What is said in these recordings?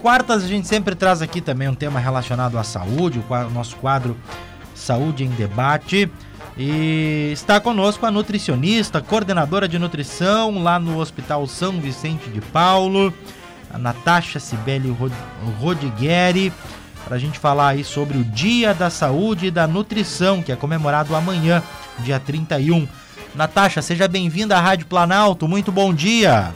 quartas a gente sempre traz aqui também um tema relacionado à saúde, o nosso quadro Saúde em Debate. E está conosco a nutricionista, coordenadora de nutrição lá no Hospital São Vicente de Paulo, a Natasha Sibeli Rodigueri, para a gente falar aí sobre o Dia da Saúde e da Nutrição, que é comemorado amanhã, dia 31. Natasha, seja bem-vinda à Rádio Planalto, muito bom dia!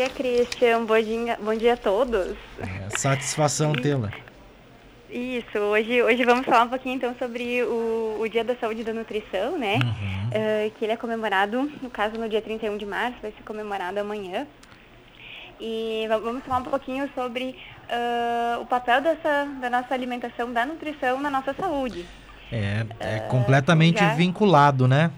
Bom dia, Christian, bom dia, bom dia a todos! É, satisfação tê-la. Isso, hoje, hoje vamos falar um pouquinho então sobre o, o Dia da Saúde e da Nutrição, né? Uhum. Uh, que ele é comemorado, no caso, no dia 31 de março, vai ser comemorado amanhã. E vamos falar um pouquinho sobre uh, o papel dessa, da nossa alimentação, da nutrição na nossa saúde. É, é uh, completamente já... vinculado, né?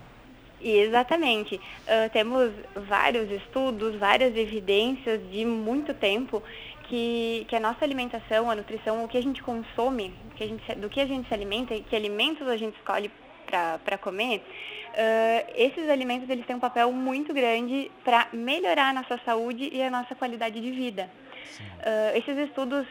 Exatamente. Uh, temos vários estudos, várias evidências de muito tempo que, que a nossa alimentação, a nutrição, o que a gente consome, que a gente, do que a gente se alimenta, que alimentos a gente escolhe para comer, uh, esses alimentos eles têm um papel muito grande para melhorar a nossa saúde e a nossa qualidade de vida. Uh, esses estudos,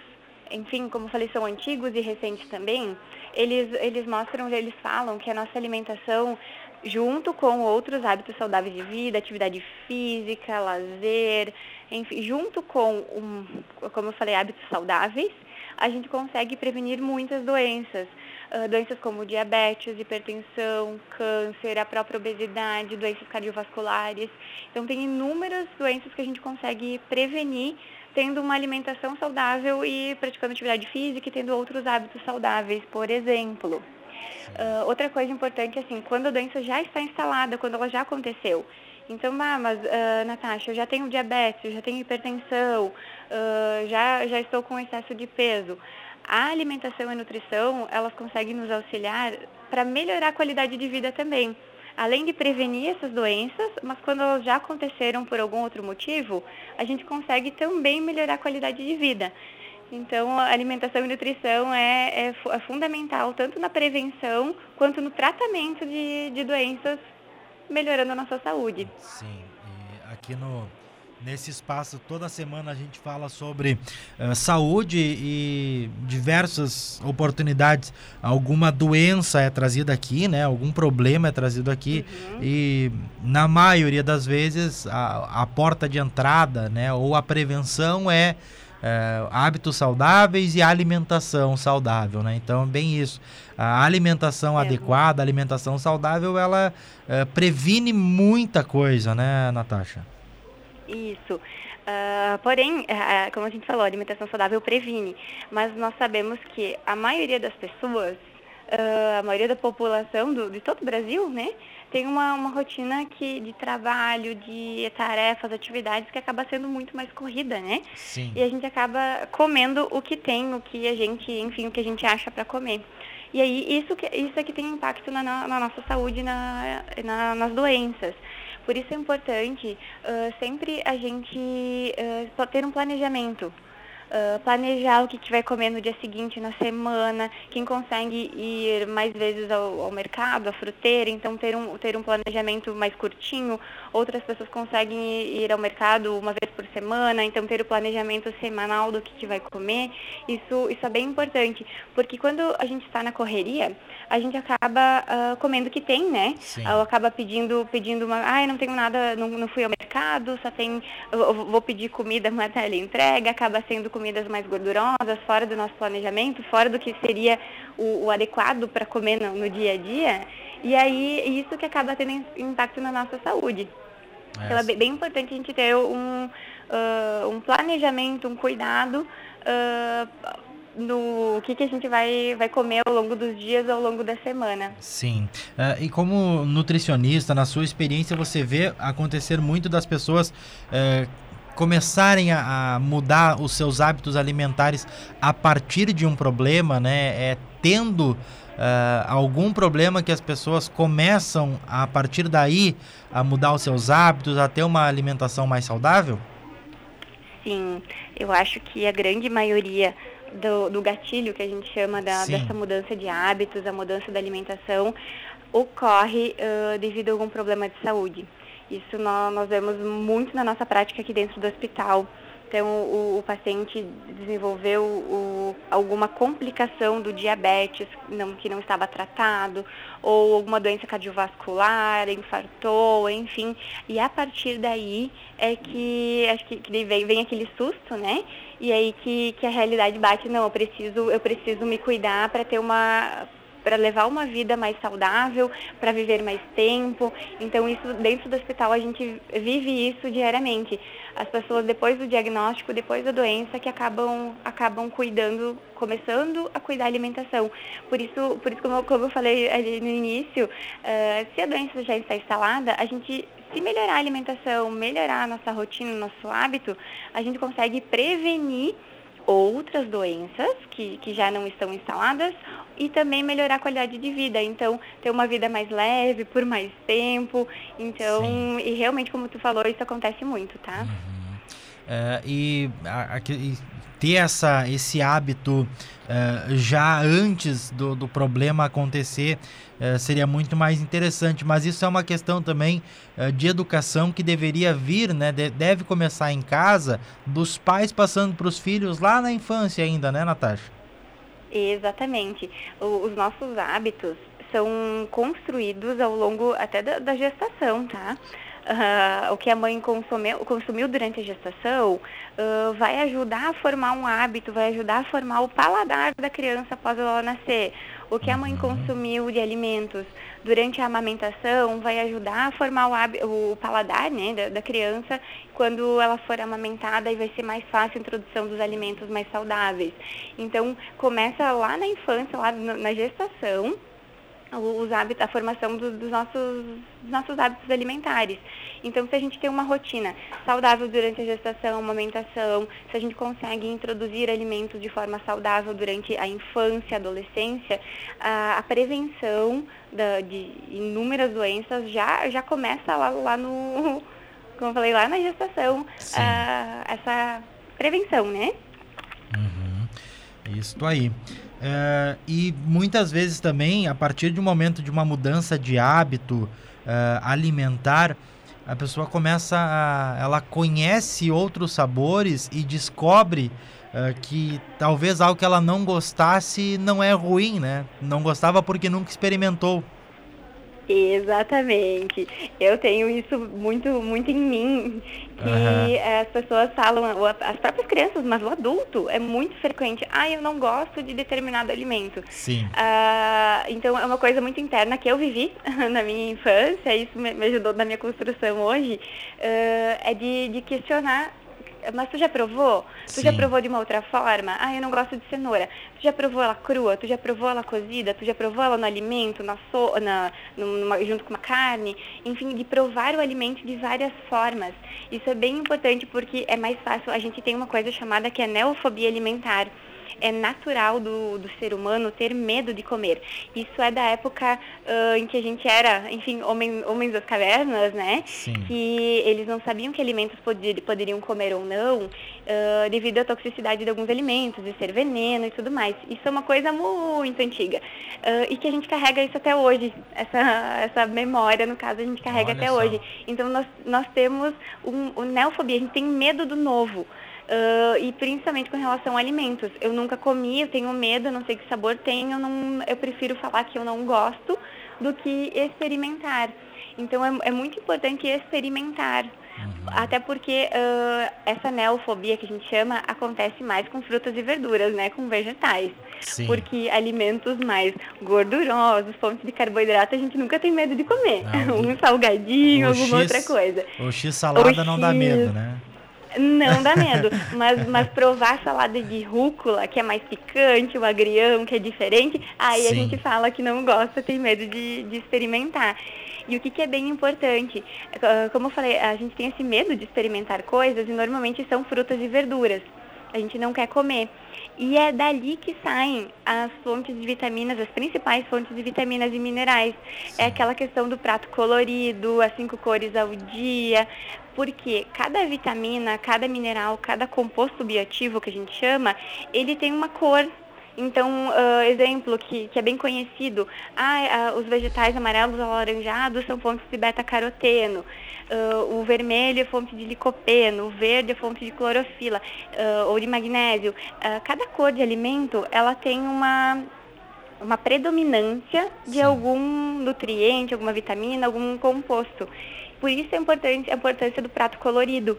enfim, como eu falei, são antigos e recentes também. Eles, eles mostram, eles falam que a nossa alimentação junto com outros hábitos saudáveis de vida, atividade física, lazer, enfim, junto com, um, como eu falei, hábitos saudáveis, a gente consegue prevenir muitas doenças. Uh, doenças como diabetes, hipertensão, câncer, a própria obesidade, doenças cardiovasculares. Então, tem inúmeras doenças que a gente consegue prevenir tendo uma alimentação saudável e praticando atividade física e tendo outros hábitos saudáveis, por exemplo. Uh, outra coisa importante, assim, quando a doença já está instalada, quando ela já aconteceu. Então, ah, mas, uh, Natasha, eu já tenho diabetes, eu já tenho hipertensão, uh, já, já estou com excesso de peso. A alimentação e a nutrição, elas conseguem nos auxiliar para melhorar a qualidade de vida também. Além de prevenir essas doenças, mas quando elas já aconteceram por algum outro motivo, a gente consegue também melhorar a qualidade de vida. Então, a alimentação e nutrição é, é, é fundamental tanto na prevenção quanto no tratamento de, de doenças, melhorando a nossa saúde. Sim, e aqui no, Nesse espaço, toda semana a gente fala sobre uh, saúde e diversas oportunidades. Alguma doença é trazida aqui, né? Algum problema é trazido aqui. Uhum. E na maioria das vezes a, a porta de entrada, né? Ou a prevenção é é, hábitos saudáveis e alimentação saudável, né? Então, bem isso. A alimentação é. adequada, a alimentação saudável, ela é, previne muita coisa, né, Natasha? Isso. Uh, porém, uh, como a gente falou, a alimentação saudável previne, mas nós sabemos que a maioria das pessoas, uh, a maioria da população do, de todo o Brasil, né, tem uma, uma rotina que, de trabalho, de tarefas, atividades que acaba sendo muito mais corrida, né? Sim. E a gente acaba comendo o que tem, o que a gente, enfim, o que a gente acha para comer. E aí isso, que, isso é que tem impacto na, na nossa saúde, na, na, nas doenças. Por isso é importante uh, sempre a gente uh, ter um planejamento uh, planejar o que, que vai comer no dia seguinte, na semana, quem consegue ir mais vezes ao, ao mercado, à fruteira, então ter um, ter um planejamento mais curtinho. Outras pessoas conseguem ir ao mercado uma vez por semana, então ter o planejamento semanal do que, que vai comer. Isso, isso é bem importante, porque quando a gente está na correria, a gente acaba uh, comendo o que tem, né? Sim. Ou acaba pedindo, pedindo uma, ai, ah, não tenho nada, não, não fui ao mercado, só tem, vou pedir comida, mas ele entrega, acaba sendo comida comidas mais gordurosas, fora do nosso planejamento, fora do que seria o, o adequado para comer no, no, dia a dia. E aí, isso que acaba tendo impacto na nossa saúde. É. Então, é bem, importante a gente ter um, uh, um planejamento, um cuidado uh, no que, que a gente vai, vai comer ao longo dos dias, ao longo da semana. Sim. Uh, e como nutricionista, na sua experiência, você vê acontecer muito das pessoas uh, começarem a, a, mudar os seus hábitos alimentares a partir de um problema, né? É tendo uh, algum problema que as pessoas começam a partir daí a mudar os seus hábitos, a ter uma alimentação mais saudável? Sim, eu acho que a grande maioria do, do gatilho que a gente chama da, dessa mudança de hábitos, a mudança da alimentação, ocorre uh, devido a algum problema de saúde. Isso nós, nós vemos muito na nossa prática aqui dentro do hospital. Então, o, o paciente desenvolveu o, alguma complicação do diabetes não, que não estava tratado, ou alguma doença cardiovascular, infartou, enfim. E a partir daí é que acho que, que vem, vem aquele susto, né? E aí que, que a realidade bate, não, eu preciso, eu preciso me cuidar para ter uma para levar uma vida mais saudável, para viver mais tempo. Então isso dentro do hospital a gente vive isso diariamente. As pessoas depois do diagnóstico, depois da doença, que acabam acabam cuidando, começando a cuidar da alimentação. Por isso, por isso como, como eu falei ali no início, uh, se a doença já está instalada, a gente se melhorar a alimentação, melhorar a nossa rotina, nosso hábito, a gente consegue prevenir outras doenças que, que já não estão instaladas e também melhorar a qualidade de vida. Então, ter uma vida mais leve por mais tempo. Então, Sim. e realmente, como tu falou, isso acontece muito, tá? Uhum. É, e, a, a, e, ter essa, esse hábito uh, já antes do, do problema acontecer uh, seria muito mais interessante. Mas isso é uma questão também uh, de educação que deveria vir, né? De, deve começar em casa, dos pais passando para os filhos lá na infância ainda, né, Natasha? Exatamente. O, os nossos hábitos são construídos ao longo até da, da gestação, tá? Uh, o que a mãe consumiu, consumiu durante a gestação uh, vai ajudar a formar um hábito, vai ajudar a formar o paladar da criança após ela nascer. O que a mãe uhum. consumiu de alimentos durante a amamentação vai ajudar a formar o, o paladar né, da, da, criança quando ela for amamentada e vai ser mais fácil a introdução dos alimentos mais saudáveis. Então, começa lá na infância, lá na gestação, os hábitos, a formação do, dos, nossos, dos nossos hábitos alimentares. Então, se a gente tem uma rotina saudável durante a gestação, amamentação, se a gente consegue introduzir alimentos de forma saudável durante a infância, a adolescência, a, a prevenção da, de inúmeras doenças já, já começa lá, lá no, como eu falei, lá na gestação, essa prevenção, né? Uhum. Isso aí. Uh, e muitas vezes também, a partir de um momento de uma mudança de hábito uh, alimentar, a pessoa começa a. ela conhece outros sabores e descobre uh, que talvez algo que ela não gostasse não é ruim, né? Não gostava porque nunca experimentou. Exatamente. Eu tenho isso muito, muito em mim. Que uhum. as pessoas falam, as próprias crianças, mas o adulto, é muito frequente. Ah, eu não gosto de determinado alimento. Sim. Uh, então é uma coisa muito interna que eu vivi na minha infância, isso me ajudou na minha construção hoje, uh, é de, de questionar mas tu já provou? Tu Sim. já provou de uma outra forma? Ah, eu não gosto de cenoura. Tu já provou ela crua? Tu já provou ela cozida? Tu já provou ela no alimento, na so, na, numa, junto com uma carne? Enfim, de provar o alimento de várias formas. Isso é bem importante porque é mais fácil. A gente tem uma coisa chamada que é neofobia alimentar é natural do, do ser humano ter medo de comer. Isso é da época uh, em que a gente era, enfim, homem, homens das cavernas, né? Sim. Que eles não sabiam que alimentos poder, poderiam comer ou não, uh, devido à toxicidade de alguns alimentos, de ser veneno e tudo mais. Isso é uma coisa muito antiga. Uh, e que a gente carrega isso até hoje. Essa, essa memória, no caso, a gente carrega Olha até só. hoje. Então nós, nós temos um, um neofobia, a gente tem medo do novo. Uh, e principalmente com relação a alimentos. Eu nunca comi, eu tenho medo, não sei que sabor tem, eu, não, eu prefiro falar que eu não gosto do que experimentar. Então é, é muito importante experimentar. Uhum. Até porque uh, essa neofobia que a gente chama acontece mais com frutas e verduras, né? Com vegetais. Sim. Porque alimentos mais gordurosos, fontes de carboidrato, a gente nunca tem medo de comer. Não, um salgadinho, alguma X, outra coisa. O X salada o não X, dá medo, né? Não dá medo, mas, mas provar salada de rúcula, que é mais picante, o agrião, que é diferente, aí Sim. a gente fala que não gosta, tem medo de, de experimentar. E o que, que é bem importante, como eu falei, a gente tem esse medo de experimentar coisas e normalmente são frutas e verduras. A gente não quer comer. E é dali que saem as fontes de vitaminas, as principais fontes de vitaminas e minerais. É aquela questão do prato colorido, as cinco cores ao dia, porque cada vitamina, cada mineral, cada composto bioativo que a gente chama, ele tem uma cor Então, uh, exemplo que, que é bem conhecido, ah, uh, os vegetais amarelos alaranjados são fontes de beta-caroteno, uh, o vermelho é fonte de licopeno, o verde é fonte de clorofila ou de magnésio. cada cor de alimento, ela tem uma, uma predominância de Sim. algum nutriente, alguma vitamina, algum composto. Por isso é importante a importância do prato colorido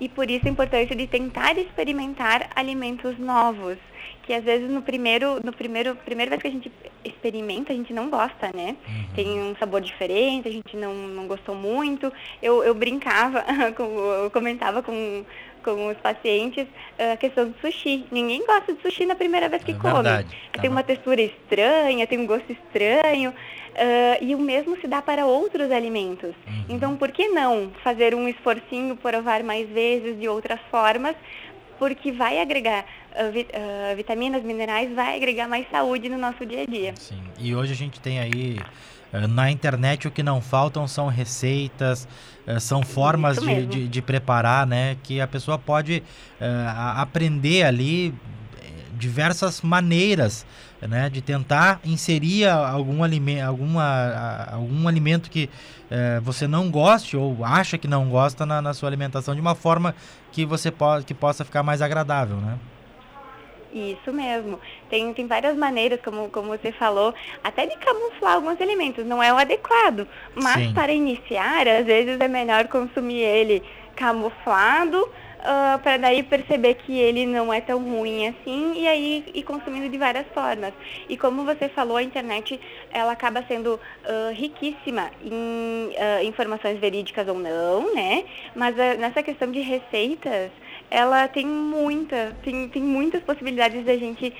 e por isso a importância de tentar experimentar alimentos novos, que às vezes no primeiro, no primeiro, primeira vez que a gente experimenta, a gente não gosta, né? Uhum. Tem um sabor diferente, a gente não, não gostou muito. Eu, eu brincava, eu comentava com, com os pacientes a questão do sushi. Ninguém gosta de sushi na primeira vez que é come. Verdade. Tem uma textura estranha, tem um gosto estranho. Uh, e o mesmo se dá para outros alimentos. Uhum. Então, por que não fazer um esforcinho, provar mais vezes de outras formas, porque vai agregar uh, vi, uh, vitaminas, minerais, vai agregar mais saúde no nosso dia a dia. Sim. E hoje a gente tem aí na internet o que não faltam são receitas, são formas de, de, de, preparar, né? Que a pessoa pode aprender ali diversas maneiras né, de tentar inserir algum alimento, alguma, algum alimento que é, você não goste ou acha que não gosta na, na, sua alimentação de uma forma que você po que possa ficar mais agradável, né? Isso mesmo. Tem, tem várias maneiras, como, como você falou, até de camuflar alguns alimentos. Não é o adequado. Mas Sim. para iniciar, às vezes é melhor consumir ele camuflado uh, ah, para daí perceber que ele não é tão ruim assim e aí ir consumindo de várias formas. E como você falou, a internet ela acaba sendo uh, riquíssima em uh, informações verídicas ou não, né? Mas nessa questão de receitas, ela tem muita, tem, tem muitas possibilidades da gente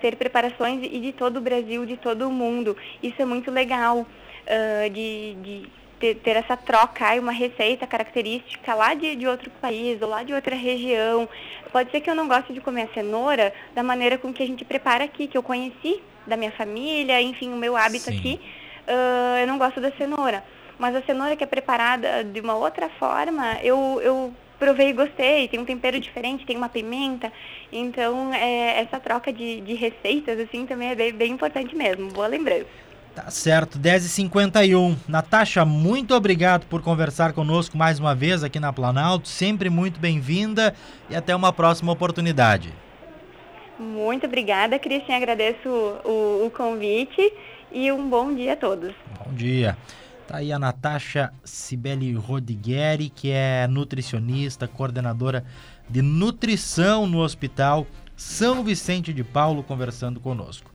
ter preparações e de todo o Brasil, de todo o mundo. Isso é muito legal. de, de ter, ter essa troca, uma receita característica lá de, de outro país ou lá de outra região. Pode ser que eu não goste de comer a cenoura da maneira com que a gente prepara aqui, que eu conheci da minha família, enfim, o meu hábito Sim. aqui. Uh, eu não gosto da cenoura. Mas a cenoura que é preparada de uma outra forma, eu, eu provei e gostei, tem um tempero diferente, tem uma pimenta. Então, é, essa troca de, de receitas, assim, também é bem, bem importante mesmo. Boa lembrança. Tá certo, 10h51. Natasha, muito obrigado por conversar conosco mais uma vez aqui na Planalto. Sempre muito bem-vinda e até uma próxima oportunidade. Muito obrigada, Cristian. Agradeço o, o, convite e um bom dia a todos. Bom dia. Tá aí a Natasha Sibeli Rodigueri, que é nutricionista, coordenadora de nutrição no Hospital São Vicente de Paulo, conversando conosco.